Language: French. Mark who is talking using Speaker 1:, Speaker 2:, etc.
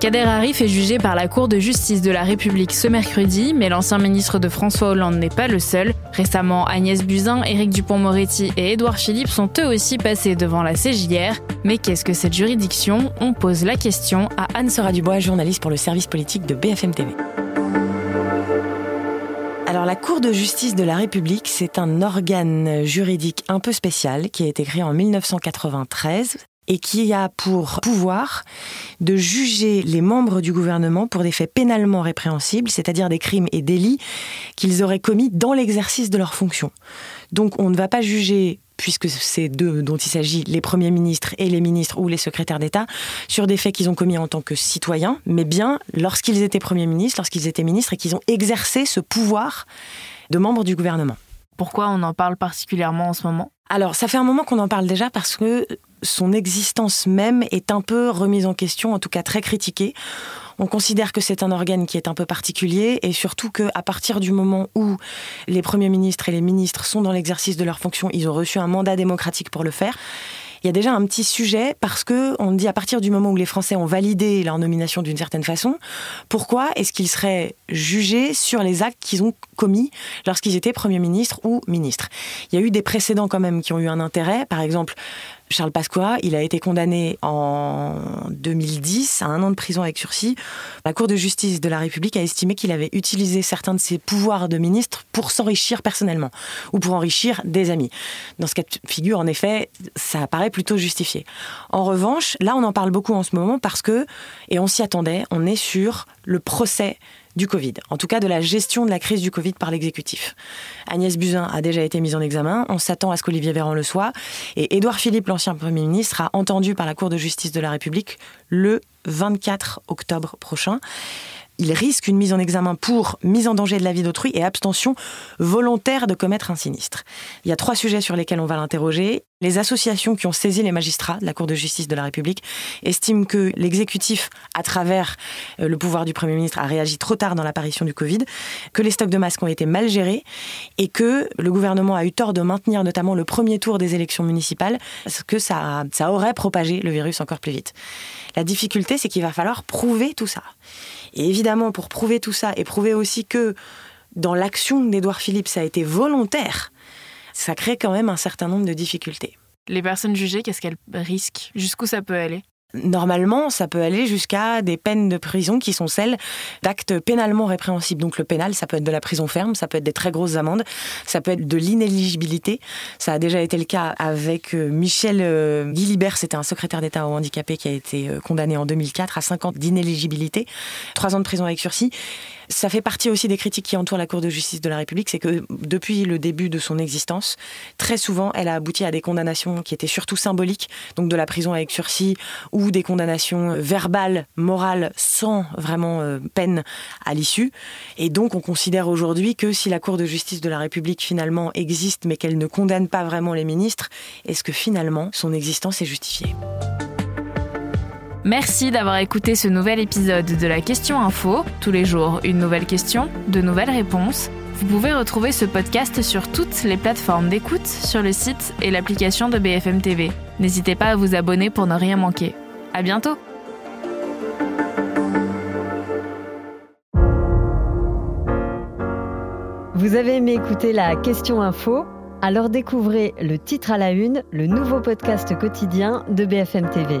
Speaker 1: Kader Arif est jugé par la Cour de justice de la République ce mercredi, mais l'ancien ministre de François Hollande n'est pas le seul. Récemment, Agnès Buzyn, Éric Dupont-Moretti et Édouard Philippe sont eux aussi passés devant la CJR. Mais qu'est-ce que cette juridiction? On pose la question à
Speaker 2: Anne Sera Dubois, journaliste pour le service politique de BFM TV. Alors la Cour de justice de la République, c'est un organe juridique un peu spécial qui a été créé en 1993 et qui a pour pouvoir de juger les membres du gouvernement pour des faits pénalement répréhensibles, c'est-à-dire des crimes et délits qu'ils auraient commis dans l'exercice de leurs fonctions. Donc on ne va pas juger puisque c'est d'eux dont il s'agit, les premiers ministres et les ministres ou les secrétaires d'État, sur des faits qu'ils ont commis en tant que citoyens, mais bien lorsqu'ils étaient premiers ministres, lorsqu'ils étaient ministres et qu'ils ont exercé ce pouvoir de membres du gouvernement.
Speaker 1: Pourquoi on en parle particulièrement en ce moment?
Speaker 2: Alors, ça fait un moment qu'on en parle déjà parce que son existence même est un peu remise en question, en tout cas très critiquée. On considère que c'est un organe qui est un peu particulier et surtout qu'à partir du moment où les premiers ministres et les ministres sont dans l'exercice de leurs fonctions, ils ont reçu un mandat démocratique pour le faire il y a déjà un petit sujet parce que on dit à partir du moment où les Français ont validé leur nomination d'une certaine façon, pourquoi est-ce qu'ils seraient jugés sur les actes qu'ils ont commis lorsqu'ils étaient Premier ministre ou ministre Il y a eu des précédents quand même qui ont eu un intérêt. Par exemple, Charles Pasqua, il a été condamné en 2010 à un an de prison avec sursis. La Cour de justice de la République a estimé qu'il avait utilisé certains de ses pouvoirs de ministre pour s'enrichir personnellement ou pour enrichir des amis. Dans ce cas de figure, en effet, ça paraît plutôt justifié. En revanche, là, on en parle beaucoup en ce moment parce que, et on s'y attendait, on est sur le procès du Covid, en tout cas de la gestion de la crise du Covid par l'exécutif. Agnès Buzyn a déjà été mise en examen, on s'attend à ce qu'Olivier Véran le soit, et Édouard Philippe, l'ancien Premier ministre, sera entendu par la Cour de justice de la République le 24 octobre prochain il risque une mise en examen pour mise en danger de la vie d'autrui et abstention volontaire de commettre un sinistre. Il y a trois sujets sur lesquels on va l'interroger. Les associations qui ont saisi les magistrats de la Cour de justice de la République estiment que l'exécutif, à travers euh, le pouvoir du Premier ministre, a réagi trop tard dans l'apparition du Covid, que les stocks de masques ont été mal gérés et que le gouvernement a eu tort de maintenir notamment le premier tour des élections municipales parce que ça, ça aurait propagé le virus encore plus vite. La difficulté, c'est qu'il va falloir prouver tout ça. Et évidemment, pour prouver tout ça et prouver aussi que dans l'action d'Édouard Philippe, ça a été volontaire, ça crée quand même un certain nombre de difficultés.
Speaker 1: Les personnes jugées, qu'est-ce qu'elles risquent? Jusqu'où ça peut aller?
Speaker 2: Normalement, ça peut aller jusqu'à des peines de prison qui sont celles d'actes pénalement répréhensibles. Donc le pénal, ça peut être de la prison ferme, ça peut être des très grosses amendes, ça peut être de l'inéligibilité. Ça a déjà été le cas avec euh, Michel euh, Guilibert, c'était un secrétaire d'État au handicapé qui a été euh, condamné en 2004 à 5 ans d'inéligibilité, 3 ans de prison avec sursis. Ça fait partie aussi des critiques qui entourent la Cour de justice de la République, c'est que depuis le début de son existence, très souvent, elle a abouti à des condamnations qui étaient surtout symboliques, donc de la prison avec sursis ou des condamnations verbales, morales, sans vraiment euh, peine à l'issue. Et donc, on considère aujourd'hui que si la Cour de justice de la République finalement existe, mais qu'elle ne condamne pas vraiment les ministres, est-ce que finalement son existence est justifiée?
Speaker 1: Merci d'avoir écouté ce nouvel épisode de la Question Info. Tous les jours, une nouvelle question, de nouvelles réponses. Vous pouvez retrouver ce podcast sur toutes les plateformes d'écoute, sur le site et l'application de BFM TV. N'hésitez pas à vous abonner pour ne rien manquer. À bientôt!
Speaker 3: Vous avez aimé écouter la Question Info? Alors découvrez le titre à la une, le nouveau podcast quotidien de BFM TV.